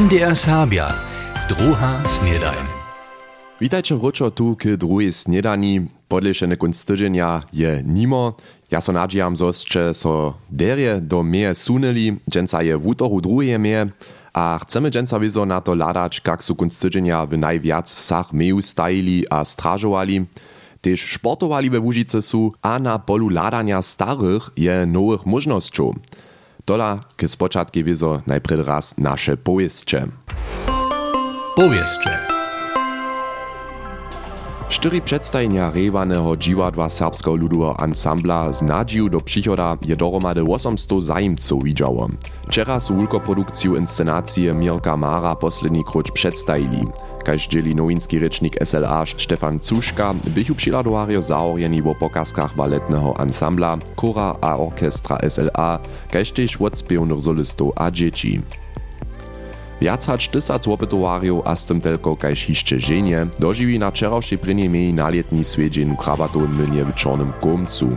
MDR Sabia, druha snedajn. Witajcie wróczo tu k druhej snedani. Podlešene kunst tydzienia je nimo. Ja so nadziejam, zosće so derje do meje suneli, dženca je v útoru meje. A chcemy dženca wizo na to ladać, kak su kunst tydzienia w najwiac wsach meju stajili a strażowali. Tež športovali we Łužice su, a na polu ladania starych je nowych możnościów. Tola k spočatki wizo najpierw raz nasze powieście. Powieście. Štyri předstajenia rejwaného džiwadła serbskiego ludowego ansambla z nadzieją do przychoda je dohromady 800 zajimców widziało. Wczera su wulkoprodukciju inscenacje Mirka Mara poslední kruč przedstajili. Kaž dzieli nowinski rečnik SLA Stefan Cuszka, bychu přiladowario zaorjeni w pokazkach baletnego ansambla, kora a orkestra SLA, kaž tež odspiewnych solistów a dzieci. Viac hač tysac opytowarjów a z tym tylko kaž hišće ženje, dožiwi na wczorajszej prynie mieli nalietni swiedźeń krabatowym mylnie w czornym komcu.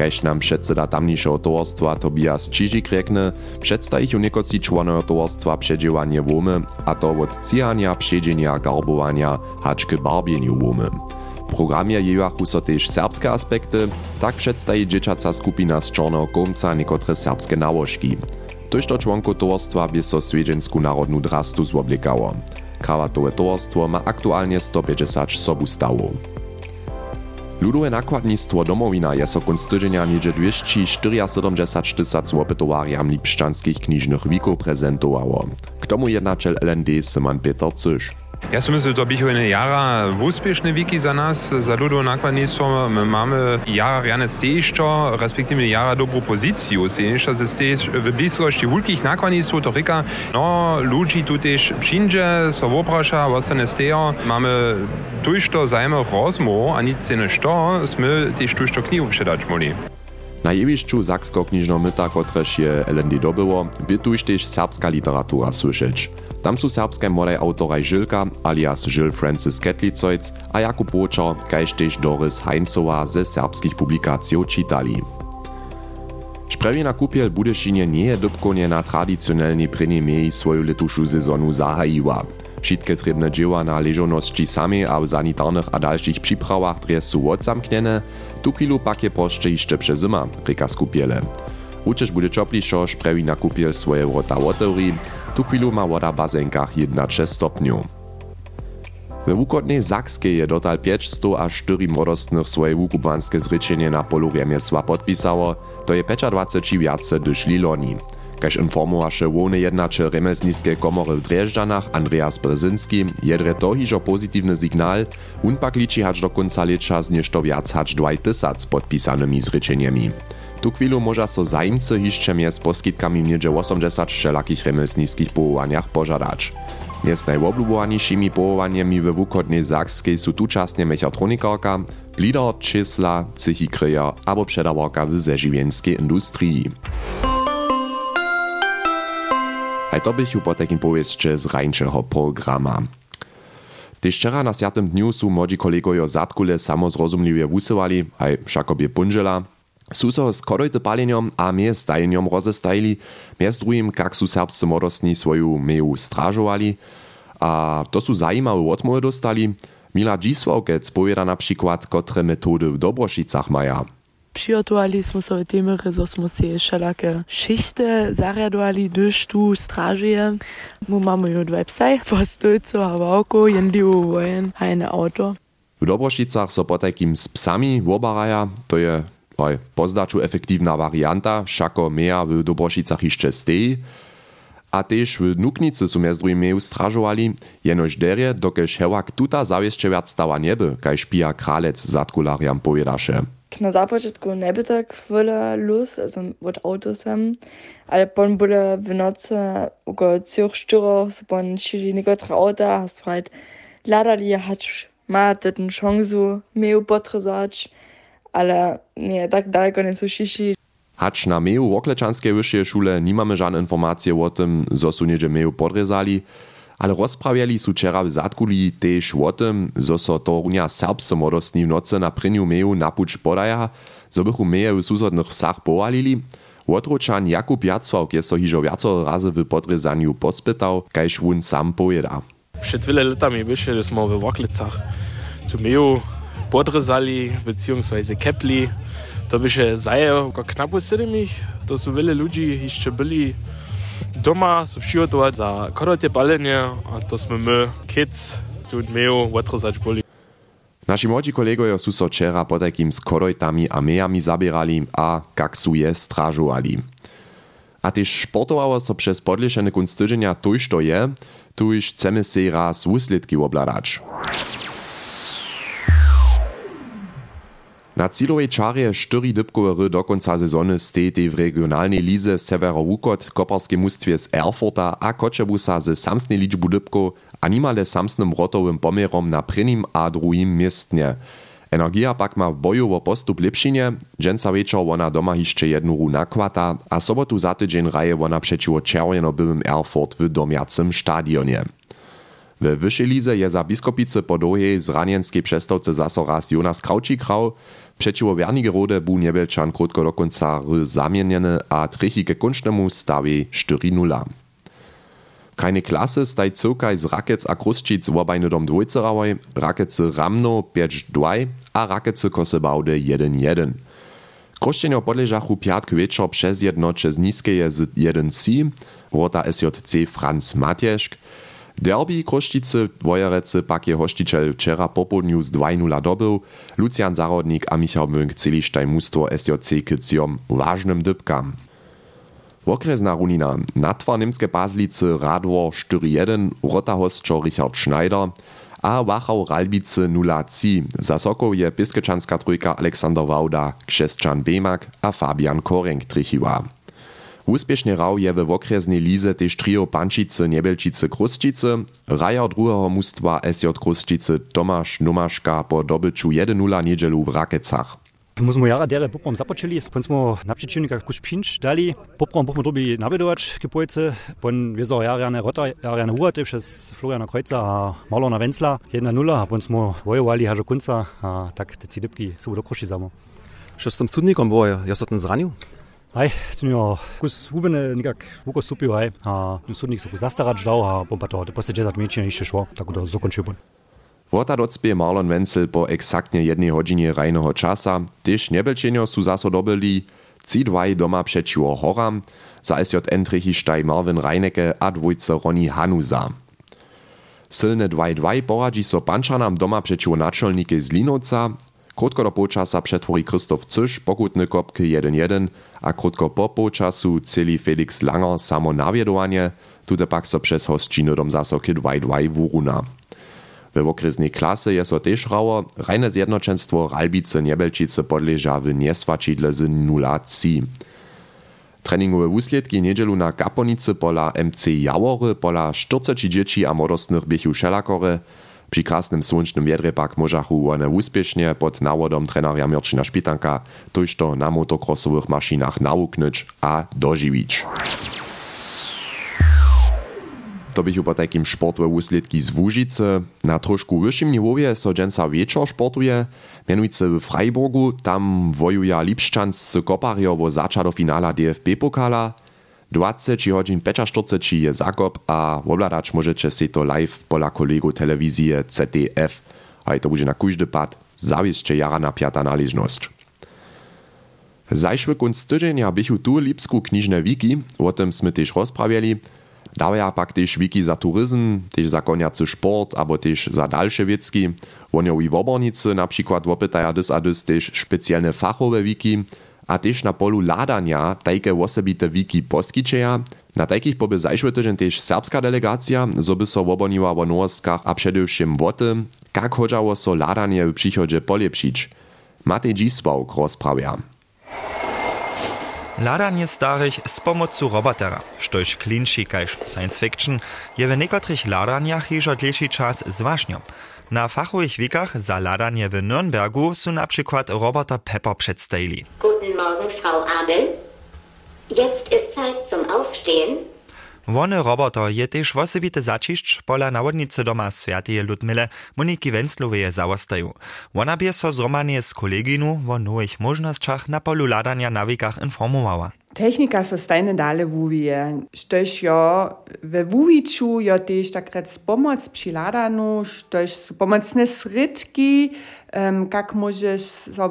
Kaž nam předseda tamniejszego towarstwa Tobias Čižik rekne, przedstawić niekoci członowie towarstwa przedziewanie łomy, a to od cijania, przedzienia, garbowania, hač k barbieniu. W programie jewachu so też serbskie aspekty, tak przedstawi dzieciaca skupina z czarnego komca niekotre serbskie nałożki. Tożto członku towarstwa by so swiedźensku narodnu drastu zwoblikało. Krawatowe towarstwo ma aktualnie 150 sobustawów. Ludowe nakładnictwo domowina je so kunst tydzienia niedzie 274 tysac opytowarjam lipszczanskich knižnych wików prezentowało. K tomu jednačel LND Simon Peter Cysz. Ja si myslím, to bych eine jara úspěšné wiki za nás, za ľudové nakladníctvo. My máme jara riane stejišťo, respektíve jara dobrú pozíciu. Stejišťo ze stej v blízkosti veľkých nakladníctv, to říká, no, ľudí tu tiež přinže, so opraša, ostane stejo. Máme tujšto zajme rozmov, a nic ne što, sme tiež tujšto knihu předať mohli. Na jewišću Saksko-knižno myta, kotrež je LND by tež serbska literatura słyšeć. Tam su serbskie młodej autoraj Žilka alias Žil Francis Ketlicojc a Jakub Bočar, kaž tež Doris Heinzowa ze serbskich publikacji čitali. Šprewina kupiel Budešinie nie je dopkonie na tradicionalnej prenimieji swoju letušu sezonu zahajiła. Wszystkie trebne dzieła na leżoności sami a w sanitarnych a dalszych przyprawach dres su odzamkniene, tu chwilu pak je jeszcze przez zima, reka skupiele. Uczysz bude czoplišo, šprewina kupiel swoje wrota otevri, tu chwilu ma woda bazenkach 1,6 stopniu. We wukodnej Zakskiej je dotal 500 aż 4 młodostnych swoje wukupanskie zryczenie na polu Riemiesła podpisało, to je 25 wiace dyszli loni. Kaž informowaše łony jednače remesnické komory w Driežďanach Andreas Brzezinski, jedre to hižo pozitywny signal, un pak liči hač do konca lecza z nešto viac hač 2000 podpisanymi zryczeniami. Tu chwilu może so zajmcy hišće mjez poskitkami niedzie 80 wszelakich remesnickich połowaniach pożadać. Mjez najwoblubowanišimi połowaniami we wukodnej Zakskiej su tučasnie mechatronikarka, lider čísla, psychikryja abo předawarka w zežiwienskiej industrii. Aj to bych po takim powieszcze z rańczego programa. Tež wczera na 7. dniu su młodzi kolegojo zatkule samozrozumliwie wusywali, aj všakobie punžela, Sú so skorej dopaleňom a mie stajenjom rozestajili, mez druhým, kak sú serbsce modostní svoju meju stražovali. A to sú zajímavé odmove dostali. Mila Giswokec povieda napríklad, kotre metódy v Dobrošicach maja. Przyjotowali smo sobie temy, że smo się wszelakie szychty zariadowali, gdyż tu strażuje. My mamy już website, postójcu, a wałku, jędliwo wojen, hajne auto. W Dobrošicach so potakim z psami wobaraja, to je Bei pozdaczu efektywna warianta, szako mea w dobrosicach iszcze stei, a tež v nuknici su mez drugimi ustražovali, jenož derje, dokelž hevak tuta zavješće vjac stava njebe, kaj špija kralec zatkularjam povedaše. Na započetku ne bi tako vela luz, sem od avto sem, ali pa bodo v noci, ko cel šturo, so pa šli nekaj avta, so pač ladali, hač, imate ten šongzu, mejo potrzač. Ale nie, tak daleko nie su šiši. Hacz na meju Woklečanskiej wyższej szule nie mamy żadne informacje o tym, zo su niedzie meju podrezali, ale rozprawiali su wczera w Zatkuli też o tym, zo so to runia serbscy młodostni w nocy na pryniu meju na pucz podaja, zo bychu meje w susodnych wsach powalili, Łotročan Jakub Jacławk je so hižo viaco razy w podrezaniu pospytał, kajż wun sam pojeda. Przed wiele latami byliśmy w Woklicach. Tu meju podrezali, beziehungsweise kepli. To by się zaje knapo 7 to są wiele ludzi jeszcze byli doma, są przygotować za korotie palenie, a to jsme my, kids, tu meju odrezać boli. Naši młodzi kolegowie su so wczera po takim z korojtami a mejami zabierali a kak su je stražovali. A też sportowało so przez podlieszeny kunst tydzienia tuż to je, tuż chcemy se raz wuslitki obladać. Na cilowej czarje štyri dybkowe do końca sezony stejte w regionalnej lize Severo-Wukot koparskie mustwie z Erfurta a Koczebusa ze samsnej liczbu dybków a nimale samsnym rotowym pomierom na prvním a druhým miestnie. Energia pak ma w boju o postup lepšinje, dženca večer ona doma jednu ru nakvata, a sobotu za tydzień raje ona przeciwo červeno-byłym Erfurt w domiacym stadionie. W wyższej lize je za biskopice po długiej zranienskiej przestawce zaso raz Jonas Kraučík grał, przeciwo Wernigerode bu Niebelczan krótko do końca zamieniony, a trichy ke kończnemu stawi 4-0. Keine klasy staj cyrkaj z Rakec a Kruszčic wobajny dom dwójcerawoj, Rakece Ramno 5-2 a Rakece Kosebaude 1-1. Kruszczenia podleżachu piatk wieczor przez jedno przez niskeje z 1-C, wota SJC Franz Matjeszk, Derby Kruszčice Wojerece pak je hościciel wczera popodniu z 2-0 dobył, Lucian Zarodnik a Michał Münk celištaj mustwo SJC k ciom ważnym dybkam. Okresna runina Natwa Nimskie Pazlice Radwor 4-1 Rotahosčo Richard Schneider a Wachau Ralbice 0-3 za Sokoł je Piskečanská trójka Aleksander Wauda, Krzeszczan Bemak a Fabian Korenk trichiła. Úspěšne rau je ve okresnej lize tež trio Pančice, Nebelčice, Krusčice, raja druhého mústva SJ Krusčice Tomáš Nomaška po dobyču 1-0 nedelu v Rakecach. My jsme jara dere poprom započeli, spon jsme na przeciwnikach kus pinč dali, poprom poprom dobi navedovač k pojce, pon vezo jarjane rota, jarjane hurate přes Floriana Krojca a Marlona Wenzla 1-0 a pon jsme vojovali až do konca a tak te cidipky jsou dokroši samo. Što s tím sudnikom boje, ja se ten zranil? Aj, tu jo, kus hubene nikak vuko stupio, aj, a sudnik so kus zastarać dał, a pompa to, te posle 10 miečne jeszcze szło, tak do zakończył bun. Wota docpie Marlon Wenzel po eksaktnie jednej godzinie rajnego czasa, też Nebelčenio su zaso dobyli C2 doma przeciwo Horam, za SJN trichištaj Marvin Reinecke a dwójce Ronny Hanusa. Silne 2-2 poradzi so Pančanam doma przeciwo naczelnike z Linowca, krótko do półczasa przetwori Krzysztof Cysz, pokutny kopky 1-1, a krótko po półczasu celi Felix Langer samo nawiedowanie, tute pak so przez hostčiny dom zasoky 2-2 wuruna. We okresnej klasy je so tež rało, rajne zjednoczenstwo Ralbice Niebelčice podleža w z 0-3. Treningowe wuslědki niedzielu na Kaponice pola MC Jawory pola 40 dzieci a młodostnych Szelakory. Przy krasnym słonecznym wiedrze pak możachu one uspiesznie pod nawodom trenera Mirczyna Szpitanka tuż to na motocrossowych maszynach nauknąć a dożywić. To bych po takim sportowe wuslědki z. Na trošku wyższym niwowie so dżęca sportuje, mianujce w Freiburgu, tam wojuja Lipszczanscy kopario wo zača do finala DFB pokala. 20 godzin 45 je zakop a obladać możecie si to live pola kolegu telewizji ZDF. A to będzie na każdy pad zawisće jara na piata należność. Zajszły kunst tydzienia bychu tu lipsku kniżne wiki, o tym sme też rozprawiali. Dawaja pak też wiki za turyzm, też za koniacy sport, abo też za dalsze wiecki. Wonio i wobornicy na przykład wopytaja dys a dys też specjalne fachowe wiki, a też na polu ladania tajke osobite wiki poskičeja. Na takich poby zajszły tydzień też serbska delegacja, zo by so woboniła o norskach a przedewším o tym, jak chodzało so ladanie w przychodzie polepšić. Matej Dzisław rozprawia. Ladanie starych z pomocą robotera, štož klinči kaž science fiction, je w niekotrych ladaniach już dlejszy czas zważnią. Na fachowych wikach za ladanie w Nürnbergu są na przykład roboter Pepper przedstawili. Guten Morgen, Frau Abel. Jetzt ist Zeit zum Aufstehen. Wony roboto je też wosebite zaciszcz pola nawodnicy doma Świętej Ludmile Moniki Wenzlowej zawostają. Ona bie so zromanie z koleginu o nowych możnościach na polu ladania nawikach informowała. Technika so stajne dale wuvije. Štož jo ve vuviču jo tež takrat pomoc při ladanu, štož su pomocne sredki, um, kak możesz so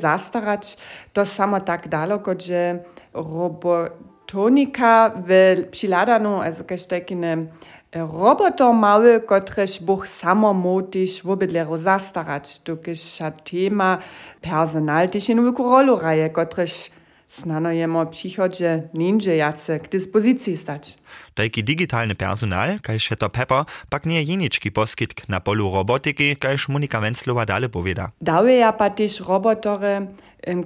zastarać, to samo tak daleko, że robotonika w przy ladanu, also kaž takine roboto mały, kotrež buch samo motiš wobydlero zastarać, tukiž tema personal tež jednu wielką rolu raje, kotrež Znano jemo przychodzie ninja jace k dyspozycji stać. Taki digitalny personal, kajż to Pepper, pak nie jeniczki poskitk na polu robotyki, kajż Monika Wenzlowa dale powieda. Dały ja pa też robotory,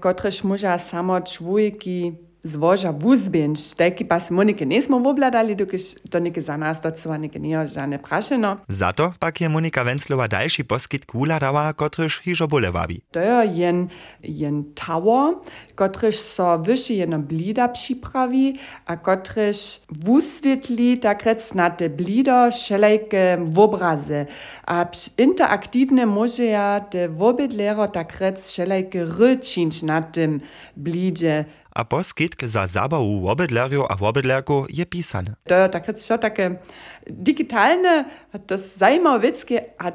kotreż może samo człowieki zwoža vuzbenč, teki pa se Monike nismo obladali, dokaj to neke za nas docela neke nije žane prašeno. Zato pak je Monika Wenzlova další poskyt kula dała, kotryż hižo bole wabi. To je jen, jen tower, kotryż so jedno blida připrawi, a kotryż wuswietli takrec na te blido šelejke obrazy. A interaktywne może ja te wobydlero takrec šelejke ryčinč na tym blidzie a poskitk za zabawu wobydlerju a wobydlerku je pisane. To je takrat šo takie digitalne, to zajmowickie, a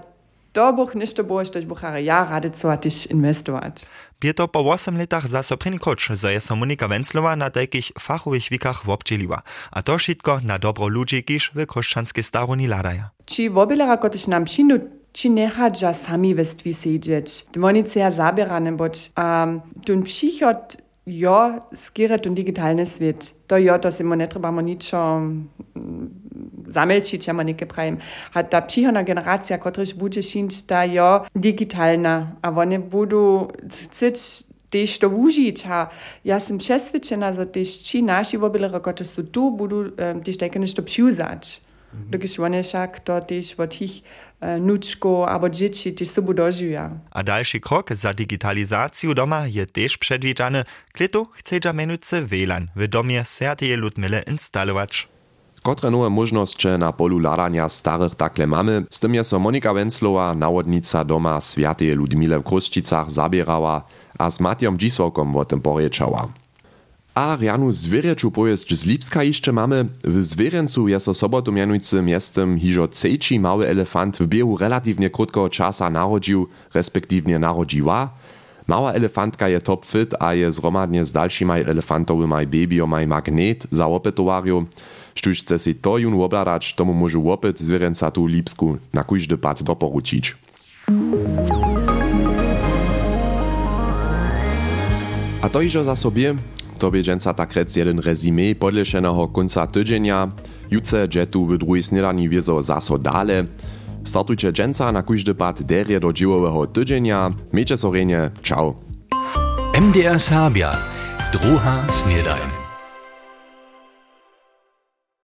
Dobuch niște boștești Buhara, ja, raditsuatisch investorat. Pieto po 8 letach za sopriny coach, za jeso Monika Wenzlowa na takich fachowych wikach wobdzieliła. A to wszystko na dobro ludzi, kiż w koszczanskiej staroni ladaja. Czy wobilera kotyś nam przynu či nehadža sami ve stvi seđeć. Dvonice ja zabirane boč. Um, tun psihot jo skira tun digitalni svet. To jo, to se mu ne trebamo ničo zamelčić, ja ma neke pravim. A ta przychodna generacja, kotryż będzie szynć, ta jo digitalna, a oni będą chceć też to użyć. A ja jestem przeświadczona, że też ci nasi wobylere, którzy są tu, będą też takie nešto przyuzać. Dokąd one však to też od ich nučko albo dzieci też sobą dożyją. A dalszy krok za digitalizację doma je też przedwidziany. Kleto chce menujce WLAN w domie Sertieje Ludmile instalować. Kotre nowe możności na polu ladania starych takle mamy, z tym je so Monika Wenzlowa, nawodnica doma Świętej Ludmile w Kruszczycach zabierała, a z Matjom Dzisłokom o tym poryczała. A Janu Zwierjeczu powieść z Lipska jeszcze mamy. W Zwierjencu jest so sobotu mianujcy miastem hižo cejči mały elefant w biehu relatywnie krótkiego czasa narodził, respektywnie narodziła. Mała elefantka je top fit, a je zromadnie z dalszymi elefantowymi babyomaj magnet za opytowariu. Štuž chce si to jun obladać, tomu może opyt zwierzęca tu Lipsku na każdy pad doporučić. A to iżo za sobie, to bieżąca tak rec jeden rezime podleszenego końca tydzienia. Juce dżetu w drugiej snedani wiezo zaso dale. Startujcie dżęca na każdy pad derie do dziwowego tydzienia. Miejcie sorenie, ciao. MDR Sabia, druha snedajn.